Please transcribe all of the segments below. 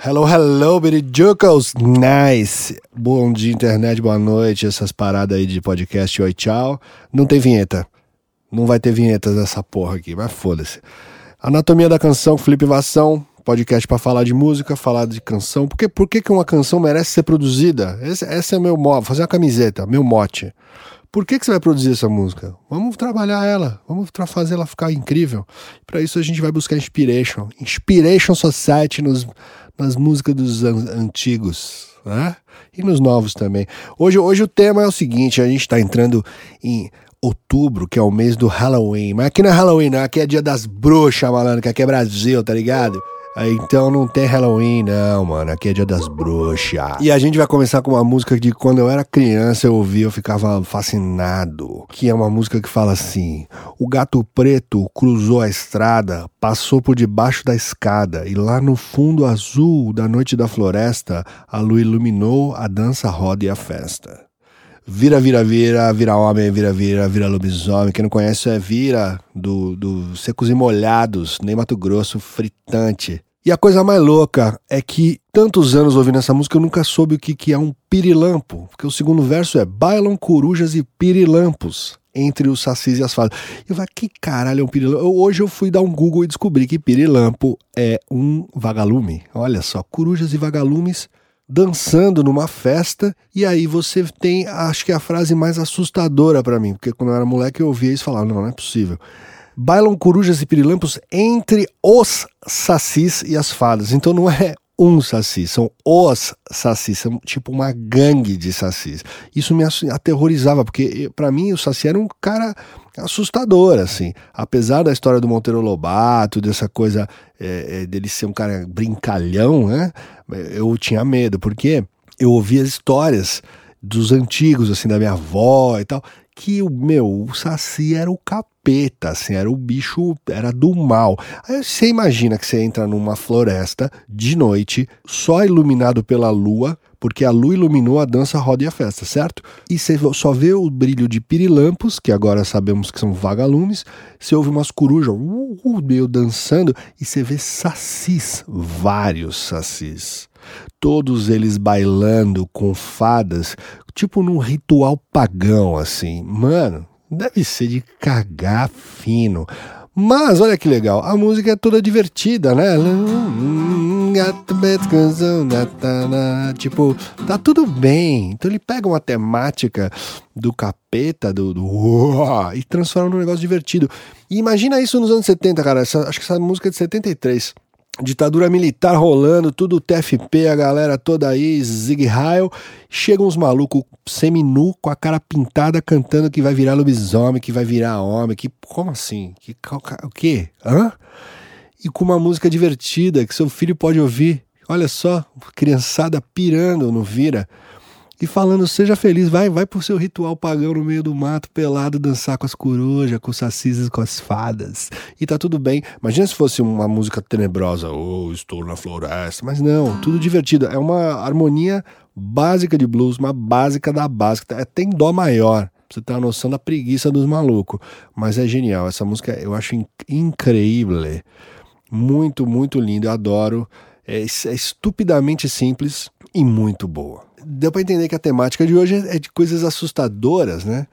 Hello, hello, Birijucos! Nice! Bom dia, internet, boa noite, essas paradas aí de podcast, oi, tchau. Não tem vinheta. Não vai ter vinheta dessa porra aqui, mas foda-se. Anatomia da canção, Felipe Vação, podcast para falar de música, falar de canção. Por, que, por que, que uma canção merece ser produzida? Esse, esse é meu mote, fazer uma camiseta, meu mote. Por que, que você vai produzir essa música? Vamos trabalhar ela, vamos fazer ela ficar incrível. Para isso a gente vai buscar inspiration. Inspiration Society nos, nas músicas dos an antigos, né? E nos novos também. Hoje, hoje o tema é o seguinte: a gente está entrando em outubro, que é o mês do Halloween. Mas aqui não é Halloween, não. Aqui é dia das bruxas, malandro, que aqui é Brasil, tá ligado? Então não tem Halloween, não, mano. Aqui é dia das bruxas. E a gente vai começar com uma música de quando eu era criança eu ouvi, eu ficava fascinado. Que é uma música que fala assim: O gato preto cruzou a estrada, passou por debaixo da escada, e lá no fundo azul da noite da floresta, a lua iluminou a dança, a roda e a festa. Vira, vira, vira, vira homem, vira, vira, vira lobisomem. Quem não conhece é Vira, do, do Secos e Molhados, nem Mato Grosso, fritante. E a coisa mais louca é que, tantos anos ouvindo essa música, eu nunca soube o que, que é um pirilampo. Porque o segundo verso é bailam corujas e pirilampos entre os sacis e as fadas. Eu falei, que caralho é um pirilampo? Eu, hoje eu fui dar um Google e descobri que pirilampo é um vagalume. Olha só, corujas e vagalumes dançando numa festa e aí você tem, acho que é a frase mais assustadora para mim, porque quando eu era moleque eu ouvia isso e não, não é possível bailam corujas e pirilampos entre os sacis e as fadas. Então não é um saci, são os sacis, são tipo uma gangue de sacis. Isso me aterrorizava, porque para mim o saci era um cara assustador, assim. Apesar da história do Monteiro Lobato, dessa coisa é, dele ser um cara brincalhão, né? Eu tinha medo, porque eu ouvia as histórias dos antigos, assim, da minha avó e tal, que o meu, o Saci era o capeta, assim, era o bicho, era do mal. Aí você imagina que você entra numa floresta de noite, só iluminado pela lua, porque a lua iluminou a dança, a roda e a festa, certo? E você só vê o brilho de pirilampos, que agora sabemos que são vagalumes, você ouve umas corujas uh, uh, meio dançando, e você vê sacis, vários sacis todos eles bailando com fadas, tipo num ritual pagão, assim. Mano, deve ser de cagar fino. Mas olha que legal, a música é toda divertida, né? Tipo, tá tudo bem. Então ele pega uma temática do capeta, do, do e transforma num negócio divertido. E imagina isso nos anos 70, cara. Essa, acho que essa música é de 73 ditadura militar rolando, tudo TFP, a galera toda aí, Zig Heil. Chegam uns malucos seminu com a cara pintada cantando que vai virar lobisomem, que vai virar homem, que como assim? Que o quê? Hã? E com uma música divertida que seu filho pode ouvir. Olha só, criançada pirando no Vira e falando: seja feliz, vai, vai pro seu ritual pagão no meio do mato, pelado, dançar com as corujas, com os sacis e com as fadas. E tá tudo bem. Imagina se fosse uma música tenebrosa, oh, estou na floresta. Mas não, tudo divertido. É uma harmonia básica de blues, uma básica da básica. É, tem dó maior. Pra você ter uma noção da preguiça dos malucos. Mas é genial. Essa música eu acho inc incrível. Muito, muito linda. Eu adoro. É, é estupidamente simples e muito boa deu para entender que a temática de hoje é de coisas assustadoras, né?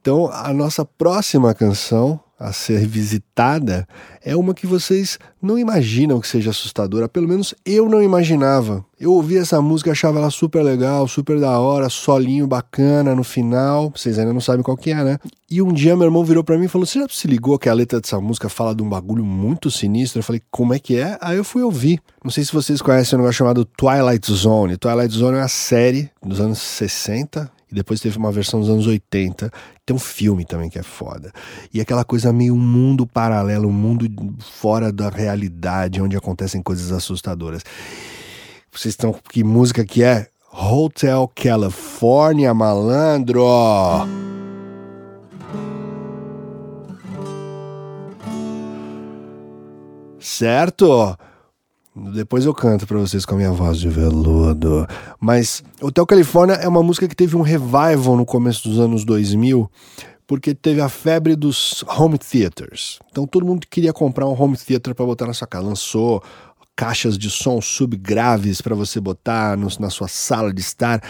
Então, a nossa próxima canção a ser visitada é uma que vocês não imaginam que seja assustadora, pelo menos eu não imaginava. Eu ouvi essa música, achava ela super legal, super da hora, solinho bacana no final, vocês ainda não sabem qual que é, né? E um dia meu irmão virou para mim e falou: "Você já se ligou que a letra dessa música fala de um bagulho muito sinistro?" Eu falei: "Como é que é?" Aí eu fui ouvir. Não sei se vocês conhecem um negócio chamado Twilight Zone. Twilight Zone é uma série dos anos 60, e depois teve uma versão dos anos 80. Tem um filme também que é foda. E aquela coisa meio um mundo paralelo, um mundo fora da realidade, onde acontecem coisas assustadoras. Vocês estão. Que música que é? Hotel California, malandro! Certo? Depois eu canto para vocês com a minha voz de veludo. Mas Hotel Califórnia é uma música que teve um revival no começo dos anos 2000, porque teve a febre dos home theaters. Então todo mundo queria comprar um home theater para botar na sua casa. Lançou caixas de som subgraves para você botar no, na sua sala de estar.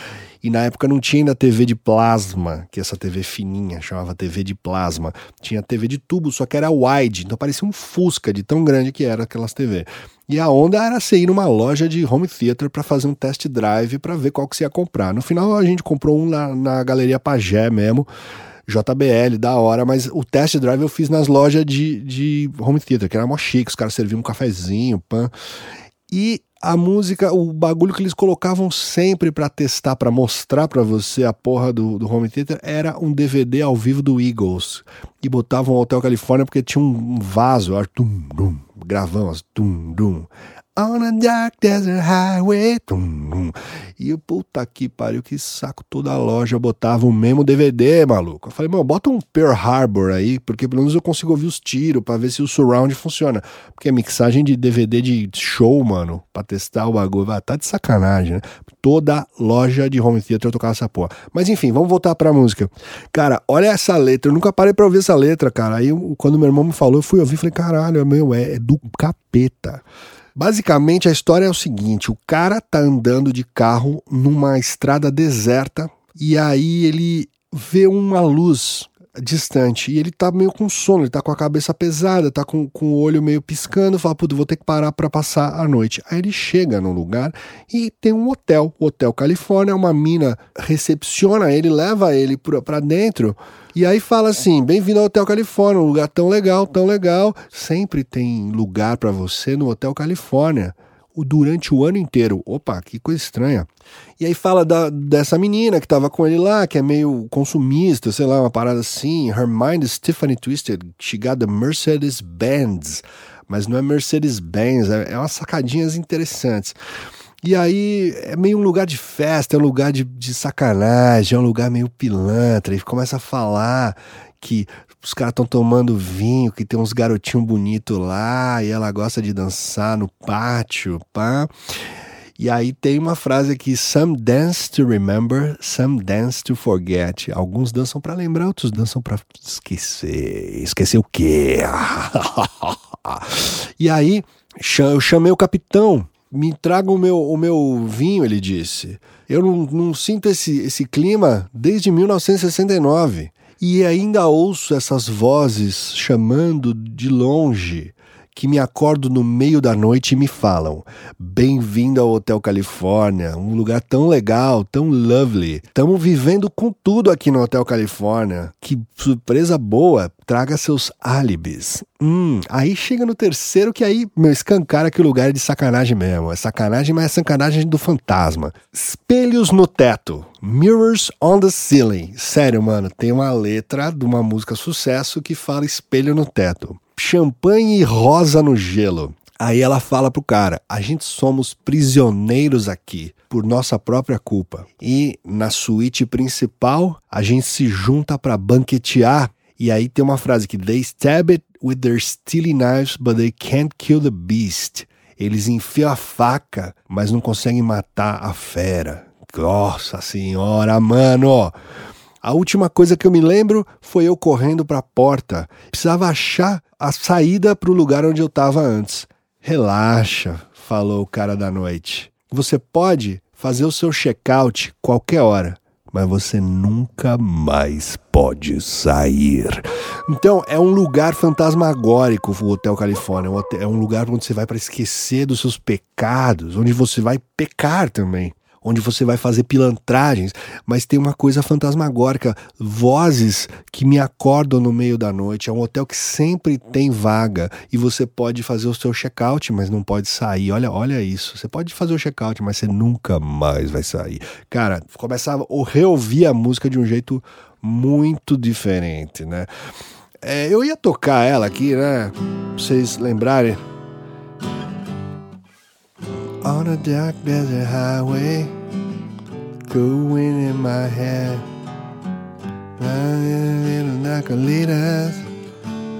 E na época não tinha ainda TV de plasma, que é essa TV fininha, chamava TV de plasma. Tinha TV de tubo, só que era wide, então parecia um Fusca de tão grande que era aquelas TV. E a onda era você ir numa loja de home theater para fazer um test drive para ver qual que você ia comprar. No final a gente comprou um na, na Galeria Pagé mesmo. JBL, da hora, mas o test drive eu fiz nas lojas de, de home theater, que era mó chique, os caras serviam um cafezinho, pan. E a música, o bagulho que eles colocavam sempre para testar, para mostrar para você a porra do, do home theater, era um DVD ao vivo do Eagles. E botavam o Hotel Califórnia porque tinha um vaso, tum, dum, gravão, tum, dum. On a dark desert highway. Tum. E eu, puta que pariu, que saco toda a loja botava o mesmo DVD, maluco. Eu falei, mano, bota um Pearl Harbor aí, porque pelo menos eu consigo ouvir os tiros pra ver se o surround funciona. Porque a mixagem de DVD de show, mano, pra testar o bagulho, vai tá de sacanagem, né? Toda loja de home theater eu tocava essa porra. Mas enfim, vamos voltar pra música. Cara, olha essa letra. Eu nunca parei pra ouvir essa letra, cara. Aí quando meu irmão me falou, eu fui ouvir e falei, caralho, meu, é, é do capeta. Basicamente a história é o seguinte: o cara tá andando de carro numa estrada deserta e aí ele vê uma luz distante e ele tá meio com sono, ele tá com a cabeça pesada, tá com, com o olho meio piscando, fala, puto, vou ter que parar para passar a noite. Aí ele chega no lugar e tem um hotel, o Hotel Califórnia, uma mina recepciona ele, leva ele para dentro e aí fala assim: bem-vindo ao Hotel Califórnia, um lugar tão legal, tão legal. Sempre tem lugar para você no Hotel Califórnia durante o ano inteiro. Opa, que coisa estranha. E aí fala da, dessa menina que tava com ele lá, que é meio consumista, sei lá, uma parada assim. Her mind is Tiffany Twisted. She got the Mercedes-Benz. Mas não é Mercedes-Benz, é, é umas sacadinhas interessantes. E aí é meio um lugar de festa, é um lugar de, de sacanagem, é um lugar meio pilantra. E começa a falar que os caras estão tomando vinho, que tem uns garotinhos bonitos lá, e ela gosta de dançar no pátio, pá. E aí tem uma frase aqui: Some dance to remember, some dance to forget. Alguns dançam para lembrar, outros dançam para esquecer. Esquecer o quê? e aí eu chamei o capitão me traga o meu, o meu vinho, ele disse. Eu não, não sinto esse, esse clima desde 1969. E ainda ouço essas vozes chamando de longe que me acordo no meio da noite e me falam: Bem-vindo ao Hotel Califórnia, um lugar tão legal, tão lovely. Estamos vivendo com tudo aqui no Hotel Califórnia. Que surpresa boa! Traga seus álibis. Hum, aí chega no terceiro que aí, meu, escancara que o lugar é de sacanagem mesmo. É sacanagem, mas é sacanagem do fantasma. Espelhos no teto. Mirrors on the ceiling. Sério, mano, tem uma letra de uma música sucesso que fala espelho no teto champanhe e rosa no gelo. Aí ela fala pro cara: a gente somos prisioneiros aqui por nossa própria culpa. E na suíte principal, a gente se junta para banquetear. E aí tem uma frase que they stab it with their steely knives, but they can't kill the beast. Eles enfiam a faca, mas não conseguem matar a fera. Nossa senhora, mano! A última coisa que eu me lembro foi eu correndo para a porta. Precisava achar a saída para o lugar onde eu estava antes. Relaxa, falou o cara da noite. Você pode fazer o seu check-out qualquer hora, mas você nunca mais pode sair. Então, é um lugar fantasmagórico o Hotel Califórnia. É um lugar onde você vai para esquecer dos seus pecados, onde você vai pecar também onde você vai fazer pilantragens, mas tem uma coisa fantasmagórica, vozes que me acordam no meio da noite. É um hotel que sempre tem vaga e você pode fazer o seu check-out, mas não pode sair. Olha, olha isso. Você pode fazer o check-out, mas você nunca mais vai sair. Cara, começava a reouvir a música de um jeito muito diferente, né? É, eu ia tocar ela aqui, né? Pra vocês lembrarem on a dark desert highway, going in my head. Running little Nacolitas,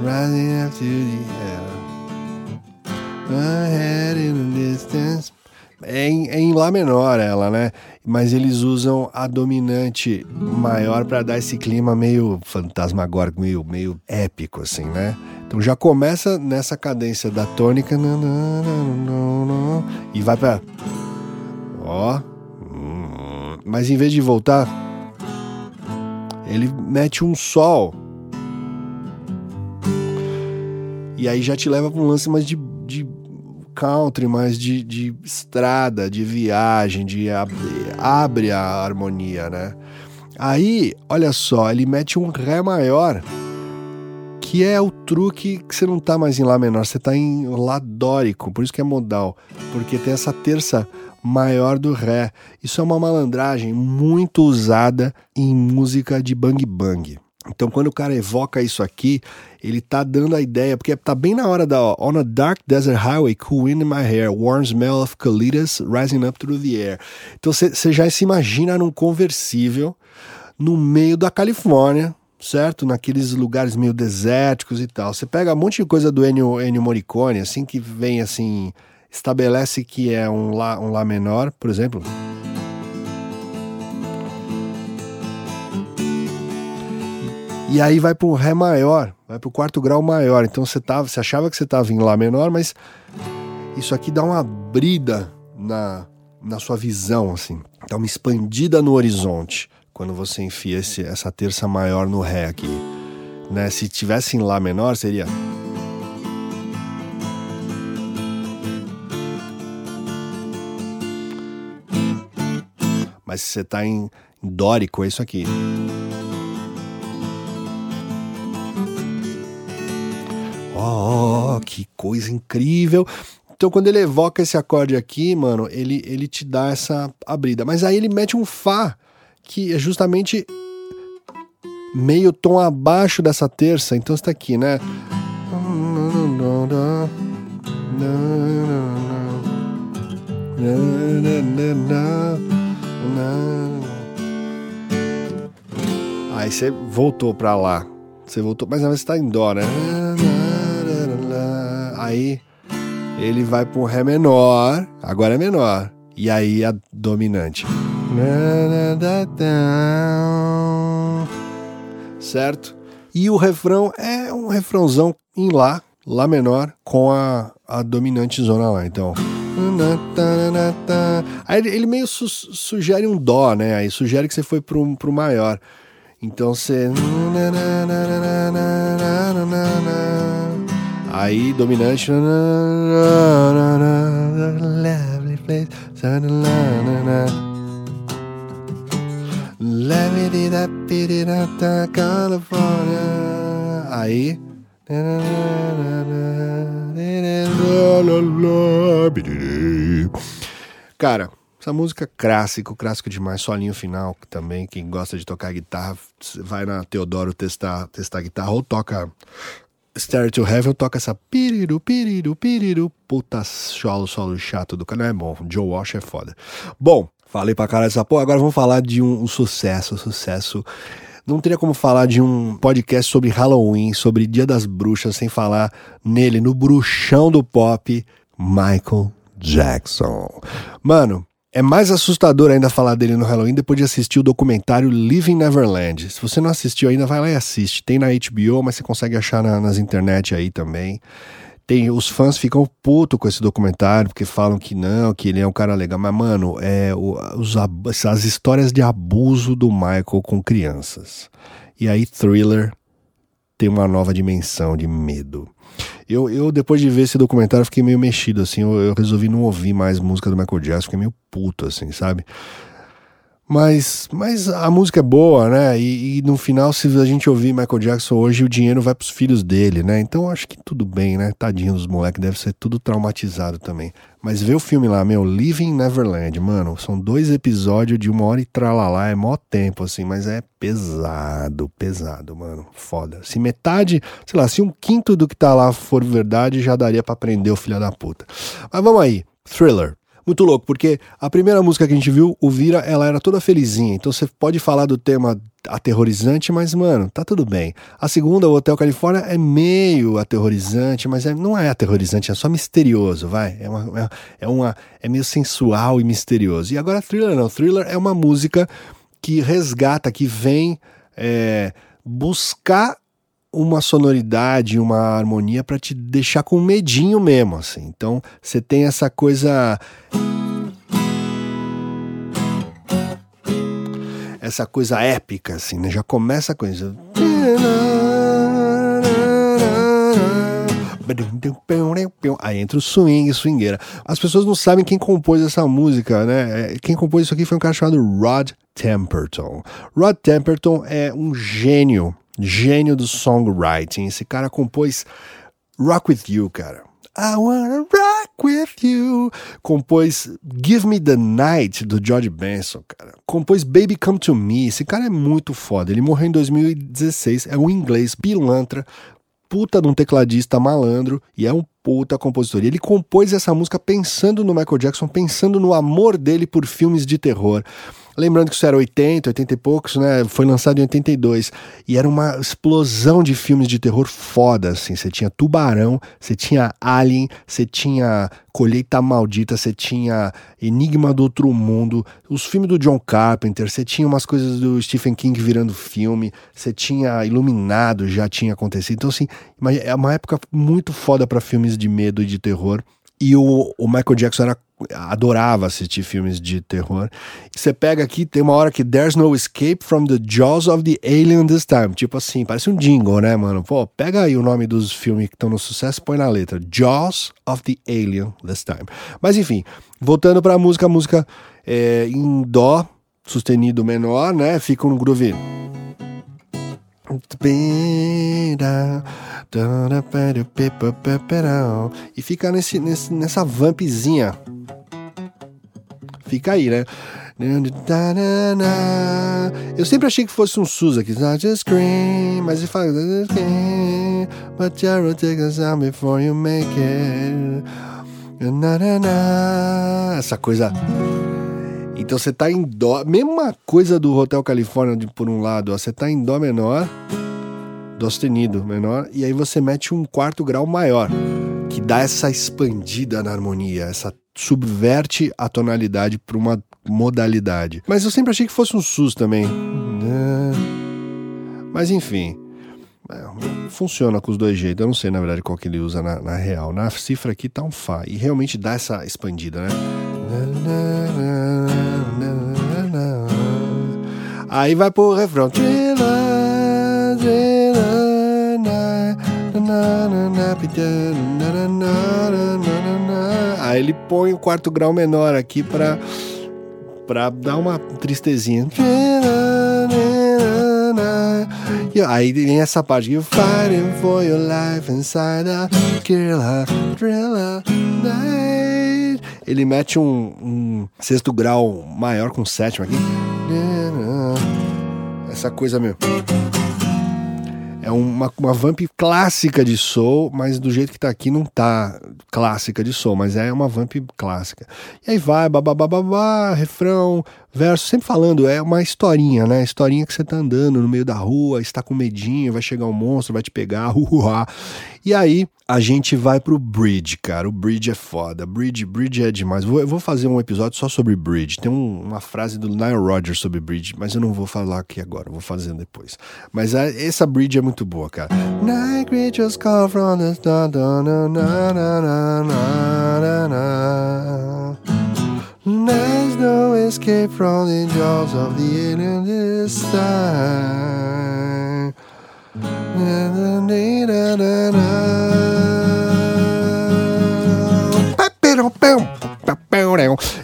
rising up to the air. My head in the distance. É em, é em Lá menor ela, né? Mas eles usam a dominante maior para dar esse clima meio fantasmagórico, meio, meio épico, assim, né? Então já começa nessa cadência da tônica e vai para ó, mas em vez de voltar, ele mete um sol e aí já te leva para um lance mais de, de country, mais de, de estrada, de viagem, de ab abre a harmonia, né? Aí, olha só, ele mete um Ré maior, que é o truque que você não tá mais em Lá menor, você tá em Lá dórico, por isso que é modal, porque tem essa terça maior do Ré. Isso é uma malandragem muito usada em música de bang bang. Então, quando o cara evoca isso aqui, ele tá dando a ideia, porque tá bem na hora da ó, On a dark desert highway, cool wind in my hair, warm smell of colitas rising up through the air. Então, você já se imagina num conversível no meio da Califórnia, certo? Naqueles lugares meio desérticos e tal. Você pega um monte de coisa do Ennio, Ennio Morricone, assim, que vem assim, estabelece que é um Lá, um lá menor, por exemplo. E aí vai para Ré maior, vai para o quarto grau maior. Então você, tava, você achava que você estava em Lá menor, mas isso aqui dá uma brida na, na sua visão, assim. Dá uma expandida no horizonte quando você enfia esse, essa terça maior no Ré aqui. Né? Se tivesse em Lá menor, seria. Mas se você está em dórico, é isso aqui. Oh, que coisa incrível. Então, quando ele evoca esse acorde aqui, mano, ele, ele te dá essa abrida. Mas aí ele mete um Fá, que é justamente meio tom abaixo dessa terça. Então, está aqui, né? Aí você voltou pra lá. Você voltou, mas você tá em dó, né? Aí ele vai para um Ré menor, agora é menor. E aí a dominante. Certo? E o refrão é um refrãozão em Lá, Lá menor, com a, a dominante zona lá. Então. Aí ele, meio su sugere um Dó, né? Aí sugere que você foi pro, pro maior. Então você. Aí, dominante. Aí. Cara, essa música clássico, clássico demais, solinho final também. Quem gosta de tocar guitarra, vai na Teodoro testar, testar guitarra ou toca Stereo to Heaven toca essa piriru, piriru, piriru, puta solo, solo chato do canal. É bom, Joe Walsh é foda. Bom, falei pra caralho essa porra, agora vamos falar de um, um sucesso, sucesso. Não teria como falar de um podcast sobre Halloween, sobre Dia das Bruxas, sem falar nele, no bruxão do pop, Michael Jackson. Mano, é mais assustador ainda falar dele no Halloween depois de assistir o documentário Living Neverland. Se você não assistiu ainda, vai lá e assiste. Tem na HBO, mas você consegue achar na, nas internet aí também. Tem, os fãs ficam putos com esse documentário, porque falam que não, que ele é um cara legal. Mas, mano, é os, as histórias de abuso do Michael com crianças. E aí, Thriller tem uma nova dimensão de medo. Eu, eu, depois de ver esse documentário, fiquei meio mexido, assim. Eu, eu, resolvi não ouvir mais música do Michael Jackson, fiquei meio puto, assim, sabe? Mas, mas a música é boa, né? E, e, no final, se a gente ouvir Michael Jackson hoje, o dinheiro vai pros filhos dele, né? Então acho que tudo bem, né? Tadinho dos moleques, deve ser tudo traumatizado também. Mas vê o filme lá, meu, Living Neverland, mano. São dois episódios de uma hora e tralalá, é mó tempo, assim, mas é pesado, pesado, mano. Foda. Se metade, sei lá, se um quinto do que tá lá for verdade, já daria para prender o filho da puta. Mas vamos aí. Thriller. Muito louco, porque a primeira música que a gente viu, o Vira, ela era toda felizinha. Então você pode falar do tema aterrorizante, mas, mano, tá tudo bem. A segunda, o Hotel Califórnia, é meio aterrorizante, mas é, não é aterrorizante, é só misterioso, vai. É, uma, é, é, uma, é meio sensual e misterioso. E agora Thriller não. Thriller é uma música que resgata, que vem é, buscar uma sonoridade, uma harmonia para te deixar com medinho mesmo, assim. Então, você tem essa coisa essa coisa épica assim, né? Já começa com isso. Aí entra o swing, swingueira. As pessoas não sabem quem compôs essa música, né? É, quem compôs isso aqui foi um cara chamado Rod Temperton. Rod Temperton é um gênio, gênio do songwriting. Esse cara compôs Rock With You, cara. I wanna rock with you. Compôs Give Me the Night do George Benson, cara. Compôs Baby Come to Me. Esse cara é muito foda. Ele morreu em 2016. É um inglês pilantra, puta de um tecladista malandro e é um puta compositor. E ele compôs essa música pensando no Michael Jackson, pensando no amor dele por filmes de terror. Lembrando que isso era 80, 80 e poucos, né? Foi lançado em 82. E era uma explosão de filmes de terror foda, assim. Você tinha Tubarão, você tinha Alien, você tinha Colheita Maldita, você tinha Enigma do Outro Mundo, os filmes do John Carpenter, você tinha umas coisas do Stephen King virando filme, você tinha Iluminado, já tinha acontecido. Então, assim, é uma época muito foda para filmes de medo e de terror. E o, o Michael Jackson era, adorava assistir filmes de terror. Você pega aqui, tem uma hora que There's no escape from the jaws of the alien this time. Tipo assim, parece um jingle, né, mano? Pô, pega aí o nome dos filmes que estão no sucesso e põe na letra. Jaws of the alien this time. Mas enfim, voltando pra música, a música é, em dó, sustenido menor, né? Fica um groove e fica nesse, nesse, nessa vampzinha. Fica aí, né? Eu sempre achei que fosse um SUS aqui. Mas ele fala. But you'll take a sound before you make it. Essa coisa. Então você tá em dó. Mesma coisa do Hotel Califórnia por um lado, ó, você tá em dó menor dó sustenido menor, e aí você mete um quarto grau maior, que dá essa expandida na harmonia, essa subverte a tonalidade para uma modalidade. Mas eu sempre achei que fosse um sus também. Mas enfim, é, funciona com os dois jeitos. Eu não sei, na verdade, qual que ele usa na, na real. Na cifra aqui tá um Fá. E realmente dá essa expandida, né? Aí vai pro refrão. Aí ele põe o quarto grau menor aqui para para dar uma tristezinha. Aí tem essa parte You fighting for your life inside a killer thriller night. Ele mete um, um sexto grau maior com sétimo aqui. Essa coisa meu. É uma, uma vamp clássica de soul, mas do jeito que tá aqui não tá clássica de soul, mas é uma vamp clássica. E aí vai, babá, refrão, verso, sempre falando, é uma historinha, né? Historinha que você tá andando no meio da rua, está com medinho, vai chegar um monstro, vai te pegar, uhuá. E aí a gente vai pro bridge, cara. O bridge é foda. Bridge, bridge é demais. Vou, eu vou fazer um episódio só sobre bridge. Tem um, uma frase do Nile Rodgers sobre bridge, mas eu não vou falar aqui agora, vou fazer depois. Mas a, essa bridge é muito boa, cara. Night creatures call from the no escape from the jaws of the alien this time.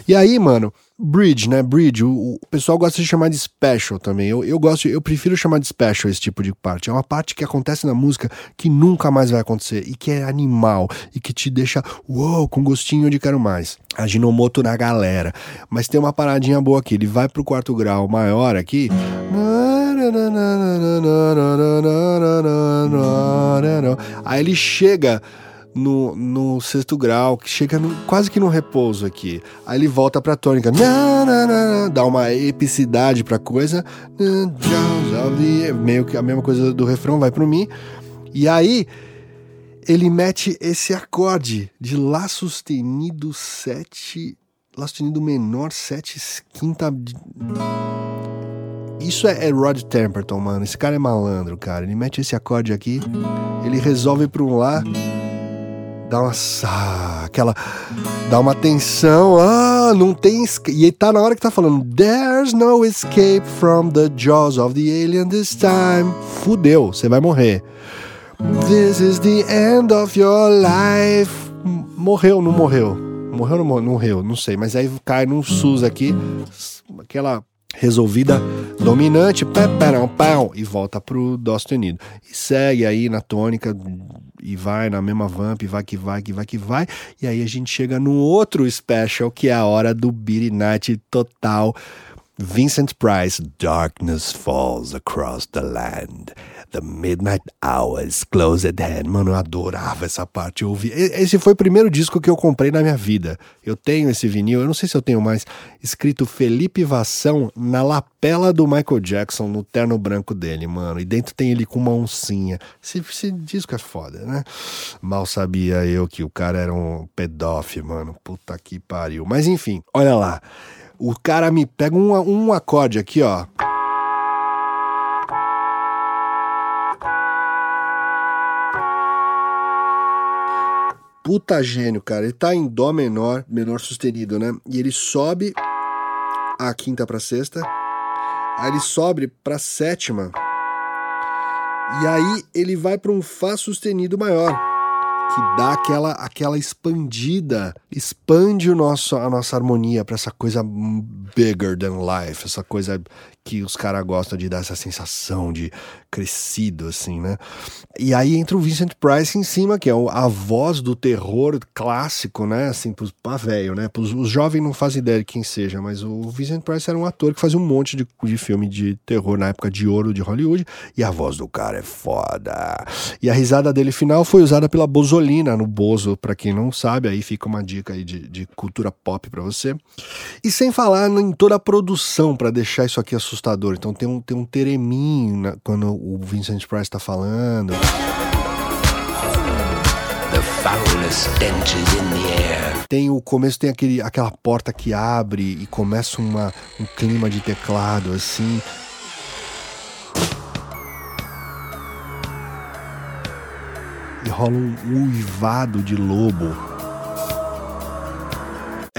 E aí, mano, Bridge, né? Bridge, o, o, pessoal gosta de chamar de special também. Eu, eu gosto, eu prefiro chamar de special esse tipo de parte. É uma parte que acontece na música que nunca mais vai acontecer e que é animal e que te deixa, uou, com gostinho de quero mais. A Ginomoto na galera. Mas tem uma paradinha boa aqui. Ele vai pro quarto grau maior aqui. Aí ele chega no, no sexto grau, que chega no, quase que no repouso aqui. Aí ele volta pra tônica, dá uma epicidade pra coisa, meio que a mesma coisa do refrão vai pro Mi. E aí ele mete esse acorde de Lá sustenido 7, Lá sustenido menor 7, quinta Isso é, é Rod Temperton, mano. Esse cara é malandro, cara. Ele mete esse acorde aqui, ele resolve para um lá, dá uma aquela dá uma tensão, ah, não tem e tá na hora que tá falando There's no escape from the jaws of the alien this time. Fudeu, você vai morrer. This is the end of your life. Morreu, não morreu? Morreu não morreu? Não sei, mas aí cai num SUS aqui, aquela resolvida dominante, pão, pão, e volta pro dó sustenido. E segue aí na tônica e vai na mesma vamp, vai que vai, que vai que vai. E aí a gente chega num outro special que é a hora do Night total. Vincent Price, Darkness Falls Across the Land. The Midnight Hour is Close at Hand. Mano, eu adorava essa parte. Eu ouvi. Esse foi o primeiro disco que eu comprei na minha vida. Eu tenho esse vinil, eu não sei se eu tenho mais, escrito Felipe Vação na lapela do Michael Jackson, no terno branco dele, mano. E dentro tem ele com uma oncinha. Esse, esse disco é foda, né? Mal sabia eu que o cara era um pedófilo, mano. Puta que pariu. Mas enfim, olha lá. O cara me pega um, um acorde aqui, ó. Puta gênio, cara. Ele tá em Dó menor, menor sustenido, né? E ele sobe a quinta pra sexta. Aí ele sobe pra sétima. E aí ele vai para um Fá sustenido maior, que dá aquela aquela expandida, expande o nosso a nossa harmonia para essa coisa bigger than life, essa coisa que os caras gostam de dar essa sensação de crescido, assim, né? E aí entra o Vincent Price em cima, que é a voz do terror clássico, né? Assim, pros, pra velho, né? Pros, os jovens não fazem ideia de quem seja, mas o Vincent Price era um ator que fazia um monte de, de filme de terror na época de ouro de Hollywood, e a voz do cara é foda. E a risada dele final foi usada pela Bozolina no Bozo, para quem não sabe, aí fica uma dica aí de, de cultura pop para você. E sem falar em toda a produção para deixar isso aqui assustador. Então tem um, tem um tereminho quando o Vincent Price está falando. Tem o começo, tem aquele, aquela porta que abre e começa uma, um clima de teclado assim. E rola um uivado de lobo.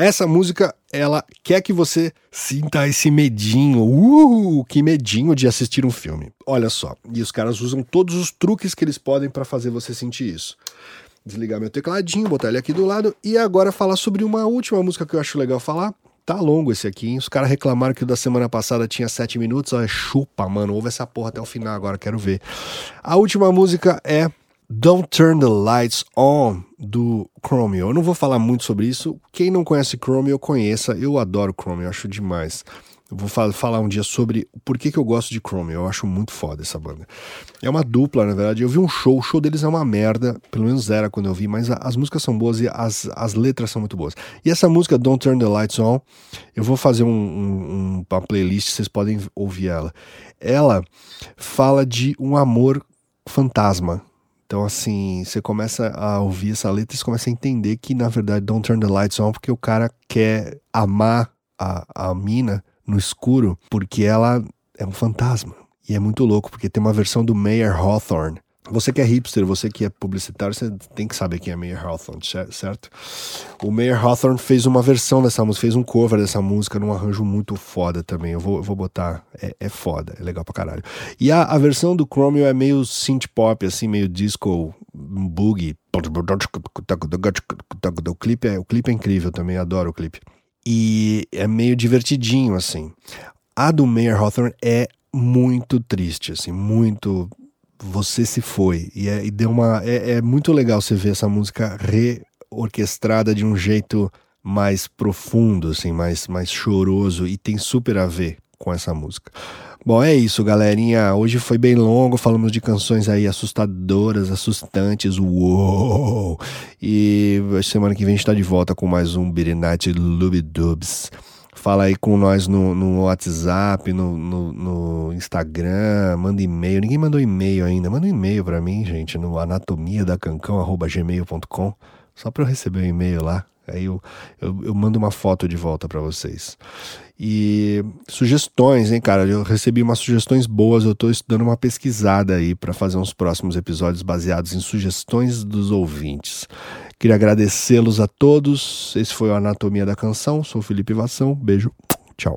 Essa música, ela quer que você sinta esse medinho, uh, que medinho de assistir um filme. Olha só, e os caras usam todos os truques que eles podem para fazer você sentir isso. Desligar meu tecladinho, botar ele aqui do lado e agora falar sobre uma última música que eu acho legal falar. Tá longo esse aqui, hein? Os caras reclamaram que o da semana passada tinha 7 minutos. Olha, chupa, mano. Ouve essa porra até o final agora, quero ver. A última música é Don't Turn the Lights On do Chromio. Eu não vou falar muito sobre isso. Quem não conhece Chromio, conheça. Eu adoro Chromio, eu acho demais. Eu vou falar um dia sobre por que, que eu gosto de Chromio. Eu acho muito foda essa banda. É uma dupla, na verdade. Eu vi um show, o show deles é uma merda. Pelo menos era quando eu vi, mas as músicas são boas e as, as letras são muito boas. E essa música, Don't Turn the Lights On, eu vou fazer um, um, uma playlist, vocês podem ouvir ela. Ela fala de um amor fantasma então, assim, você começa a ouvir essa letra e você começa a entender que, na verdade, Don't Turn the Lights On, porque o cara quer amar a, a mina no escuro, porque ela é um fantasma. E é muito louco, porque tem uma versão do Mayer Hawthorne, você que é hipster, você que é publicitário, você tem que saber quem é Mayer Hawthorne, certo? O Mayer Hawthorne fez uma versão dessa música, fez um cover dessa música num arranjo muito foda também. Eu vou, eu vou botar, é, é foda, é legal pra caralho. E a, a versão do Chromio é meio synth pop, assim, meio disco, boogie. O clipe é, o clipe é incrível também, adoro o clipe. E é meio divertidinho, assim. A do Mayer Hawthorne é muito triste, assim, muito você se foi. E, é, e deu uma. É, é, muito legal você ver essa música reorquestrada de um jeito mais profundo, assim, mais, mais choroso, e tem super a ver com essa música. Bom, é isso, galerinha. Hoje foi bem longo, falamos de canções aí assustadoras, assustantes, uou! E semana que vem a gente tá de volta com mais um Beat Night Dubs. Fala aí com nós no, no WhatsApp, no, no, no, Instagram, manda e-mail. Ninguém mandou e-mail ainda. Manda um e-mail para mim, gente, no anatomia da cancão, gmail.com, só para eu receber o um e-mail lá. Aí eu, eu, eu mando uma foto de volta para vocês. E sugestões, hein, cara? Eu recebi umas sugestões boas. Eu tô estudando uma pesquisada aí para fazer uns próximos episódios baseados em sugestões dos ouvintes. Queria agradecê-los a todos. Esse foi o Anatomia da Canção. Sou Felipe Vação. Beijo. Tchau.